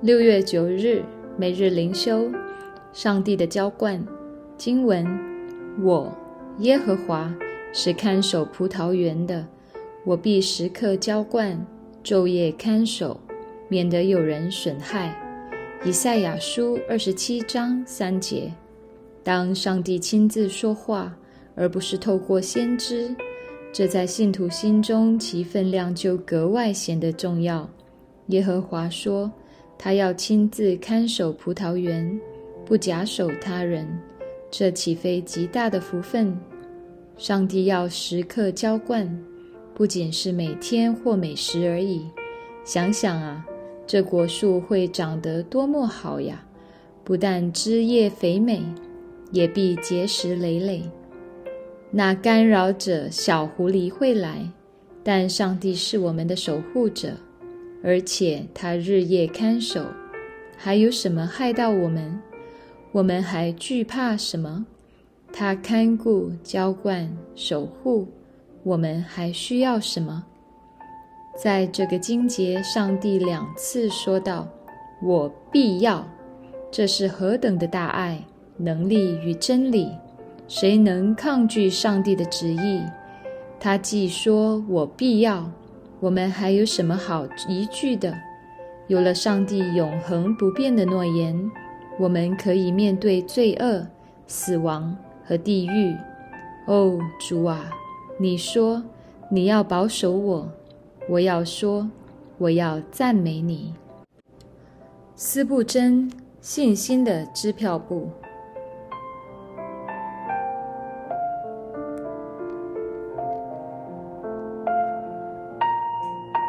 六月九日，每日灵修，上帝的浇灌经文：我耶和华是看守葡萄园的，我必时刻浇灌，昼夜看守，免得有人损害。以赛亚书二十七章三节。当上帝亲自说话，而不是透过先知，这在信徒心中其分量就格外显得重要。耶和华说。他要亲自看守葡萄园，不假手他人，这岂非极大的福分？上帝要时刻浇灌，不仅是每天或每时而已。想想啊，这果树会长得多么好呀！不但枝叶肥美，也必结实累累。那干扰者小狐狸会来，但上帝是我们的守护者。而且他日夜看守，还有什么害到我们？我们还惧怕什么？他看顾、浇灌、守护，我们还需要什么？在这个经节，上帝两次说道：“我必要。”这是何等的大爱、能力与真理！谁能抗拒上帝的旨意？他既说我必要。我们还有什么好疑惧的？有了上帝永恒不变的诺言，我们可以面对罪恶、死亡和地狱。哦，主啊，你说你要保守我，我要说，我要赞美你。斯布真信心的支票簿。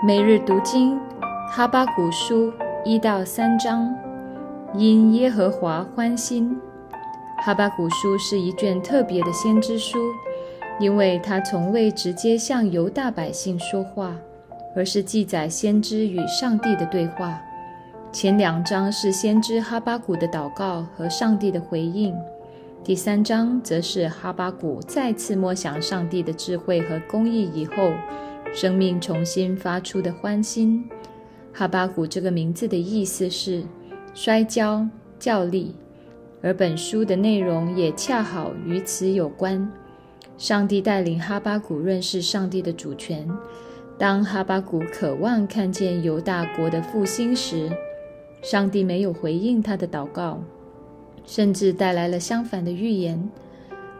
每日读经，哈巴谷书一到三章，因耶和华欢心。哈巴谷书是一卷特别的先知书，因为它从未直接向犹大百姓说话，而是记载先知与上帝的对话。前两章是先知哈巴谷的祷告和上帝的回应，第三章则是哈巴谷再次默想上帝的智慧和公义以后。生命重新发出的欢欣，哈巴谷这个名字的意思是摔跤、较力，而本书的内容也恰好与此有关。上帝带领哈巴谷认识上帝的主权。当哈巴谷渴望看见犹大国的复兴时，上帝没有回应他的祷告，甚至带来了相反的预言。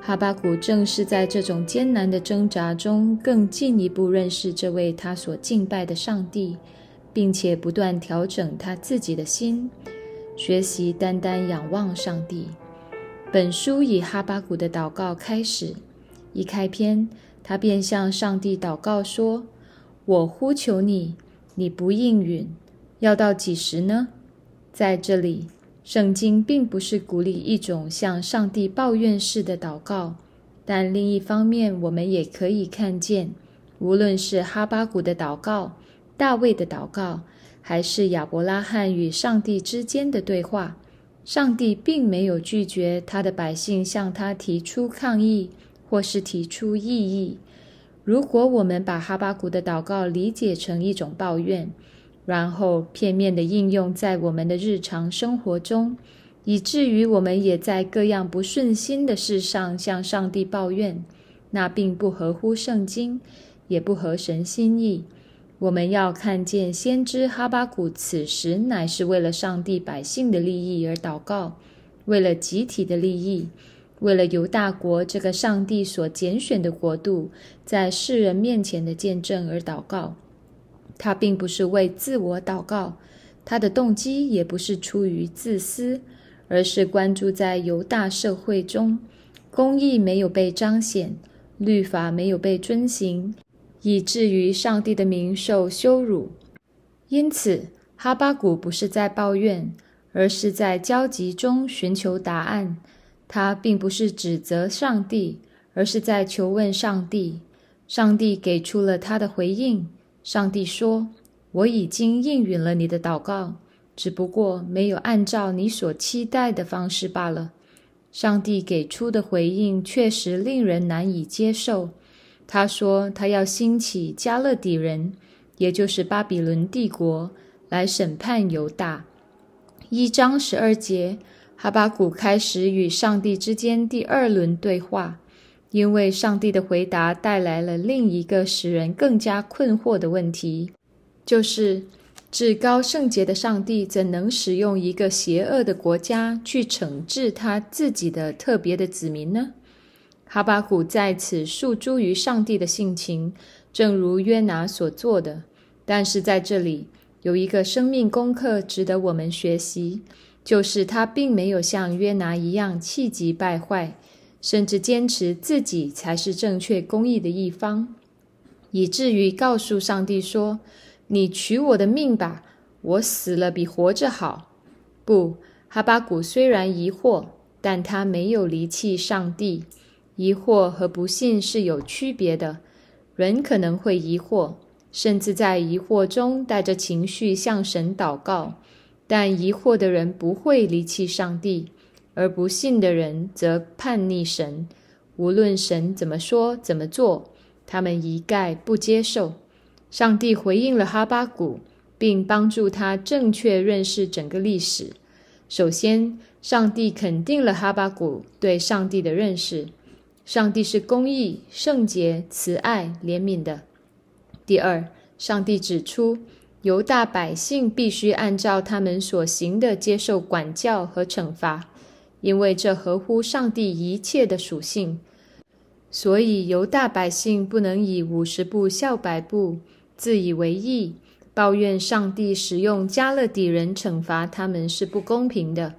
哈巴谷正是在这种艰难的挣扎中，更进一步认识这位他所敬拜的上帝，并且不断调整他自己的心，学习单单仰望上帝。本书以哈巴谷的祷告开始，一开篇，他便向上帝祷告说：“我呼求你，你不应允，要到几时呢？”在这里。圣经并不是鼓励一种向上帝抱怨式的祷告，但另一方面，我们也可以看见，无论是哈巴谷的祷告、大卫的祷告，还是亚伯拉罕与上帝之间的对话，上帝并没有拒绝他的百姓向他提出抗议或是提出异议。如果我们把哈巴谷的祷告理解成一种抱怨，然后片面的应用在我们的日常生活中，以至于我们也在各样不顺心的事上向上帝抱怨，那并不合乎圣经，也不合神心意。我们要看见先知哈巴谷此时乃是为了上帝百姓的利益而祷告，为了集体的利益，为了犹大国这个上帝所拣选的国度在世人面前的见证而祷告。他并不是为自我祷告，他的动机也不是出于自私，而是关注在犹大社会中，公义没有被彰显，律法没有被遵行，以至于上帝的名受羞辱。因此，哈巴谷不是在抱怨，而是在焦急中寻求答案。他并不是指责上帝，而是在求问上帝。上帝给出了他的回应。上帝说：“我已经应允了你的祷告，只不过没有按照你所期待的方式罢了。”上帝给出的回应确实令人难以接受。他说：“他要兴起加勒底人，也就是巴比伦帝国，来审判犹大。”一章十二节，哈巴谷开始与上帝之间第二轮对话，因为上帝的回答带来了另一个使人更加困惑的问题，就是至高圣洁的上帝怎能使用一个邪恶的国家去惩治他自己的特别的子民呢？哈巴谷在此诉诸于上帝的性情，正如约拿所做的，但是在这里。有一个生命功课值得我们学习，就是他并没有像约拿一样气急败坏，甚至坚持自己才是正确公义的一方，以至于告诉上帝说：“你取我的命吧，我死了比活着好。”不，哈巴谷虽然疑惑，但他没有离弃上帝。疑惑和不信是有区别的，人可能会疑惑。甚至在疑惑中带着情绪向神祷告，但疑惑的人不会离弃上帝，而不信的人则叛逆神。无论神怎么说、怎么做，他们一概不接受。上帝回应了哈巴谷，并帮助他正确认识整个历史。首先，上帝肯定了哈巴谷对上帝的认识：上帝是公义、圣洁、慈爱、怜悯的。第二，上帝指出，犹大百姓必须按照他们所行的接受管教和惩罚，因为这合乎上帝一切的属性。所以，犹大百姓不能以五十步笑百步，自以为意，抱怨上帝使用加勒底人惩罚他们是不公平的。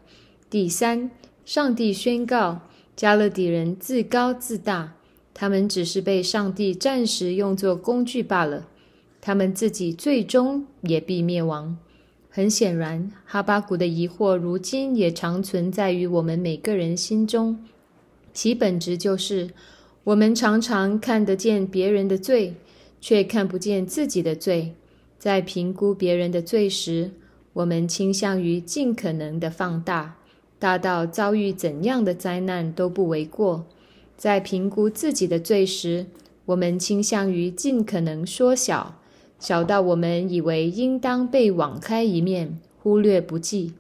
第三，上帝宣告，加勒底人自高自大。他们只是被上帝暂时用作工具罢了，他们自己最终也必灭亡。很显然，哈巴谷的疑惑如今也常存在于我们每个人心中，其本质就是我们常常看得见别人的罪，却看不见自己的罪。在评估别人的罪时，我们倾向于尽可能的放大，大到遭遇怎样的灾难都不为过。在评估自己的罪时，我们倾向于尽可能缩小，小到我们以为应当被网开一面，忽略不计。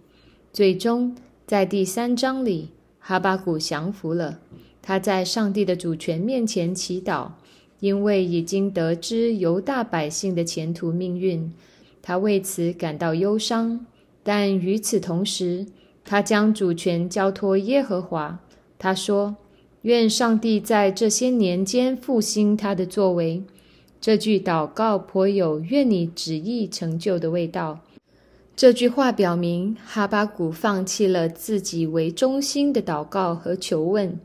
最终，在第三章里，哈巴谷降服了。他在上帝的主权面前祈祷，因为已经得知犹大百姓的前途命运，他为此感到忧伤。但与此同时，他将主权交托耶和华。他说。愿上帝在这些年间复兴他的作为。这句祷告颇有“愿你旨意成就”的味道。这句话表明哈巴谷放弃了自己为中心的祷告和求问。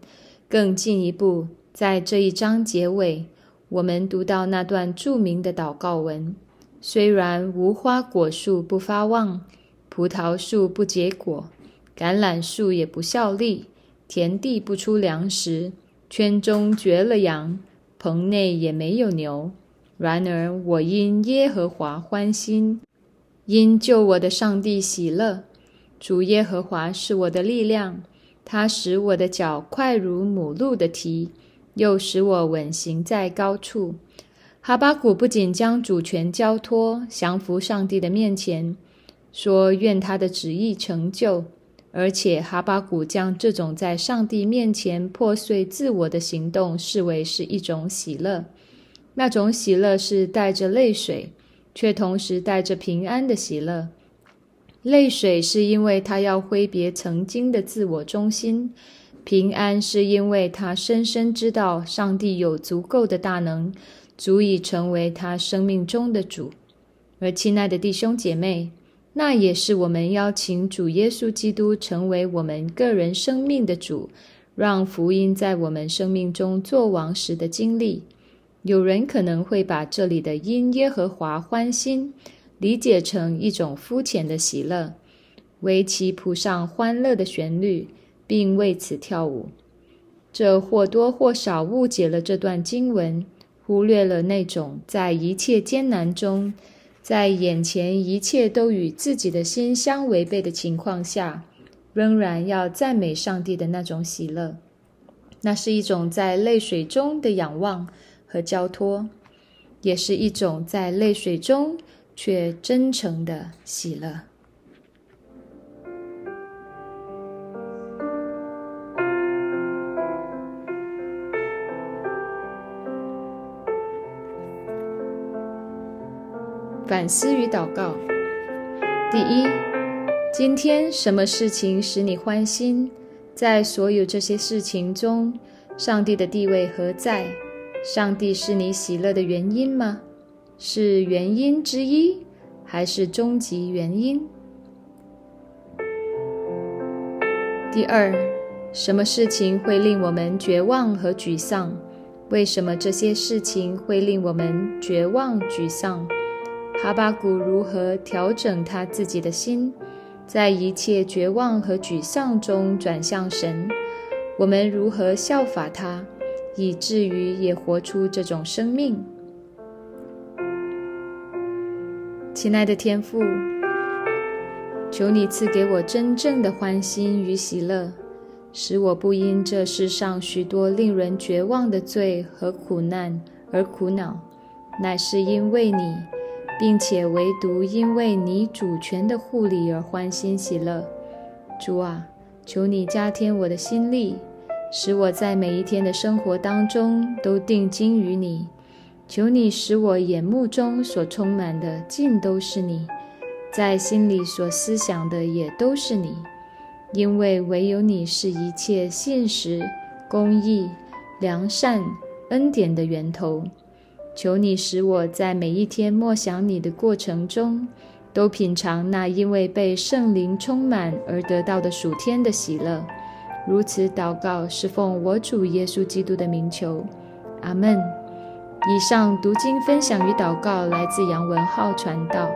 更进一步，在这一章结尾，我们读到那段著名的祷告文：“虽然无花果树不发旺，葡萄树不结果，橄榄树也不效力。”田地不出粮食，圈中绝了羊，棚内也没有牛。然而我因耶和华欢心，因救我的上帝喜乐。主耶和华是我的力量，他使我的脚快如母鹿的蹄，又使我稳行在高处。哈巴谷不仅将主权交托，降服上帝的面前，说愿他的旨意成就。而且哈巴谷将这种在上帝面前破碎自我的行动视为是一种喜乐，那种喜乐是带着泪水，却同时带着平安的喜乐。泪水是因为他要挥别曾经的自我中心，平安是因为他深深知道上帝有足够的大能，足以成为他生命中的主。而亲爱的弟兄姐妹。那也是我们邀请主耶稣基督成为我们个人生命的主，让福音在我们生命中作王时的经历。有人可能会把这里的因耶和华欢心理解成一种肤浅的喜乐，为其谱上欢乐的旋律，并为此跳舞。这或多或少误解了这段经文，忽略了那种在一切艰难中。在眼前一切都与自己的心相违背的情况下，仍然要赞美上帝的那种喜乐，那是一种在泪水中的仰望和交托也是一种在泪水中却真诚的喜乐。反思与祷告。第一今天什么事情使你欢心在所有这些事情中上帝的地位何在？上帝是你喜乐的原因吗？是原因之一，还是终极原因？第二，什么事情会令我们绝望和沮丧？为什么这些事情会令我们绝望、沮丧？哈巴谷如何调整他自己的心，在一切绝望和沮丧中转向神？我们如何效法他，以至于也活出这种生命？亲爱的天父，求你赐给我真正的欢心与喜乐。使我不因这世上许多令人绝望的罪和苦难而苦恼，乃是因为你，并且唯独因为你主权的护理而欢欣喜乐。主啊，求你加添我的心力，使我在每一天的生活当中都定睛于你。求你使我眼目中所充满的尽都是你，在心里所思想的也都是你。因为唯有你是一切现实、公义、良善、恩典的源头，求你使我在每一天默想你的过程中，都品尝那因为被圣灵充满而得到的属天的喜乐。如此祷告，是奉我主耶稣基督的名求，阿门。以上读经分享与祷告来自杨文浩传道。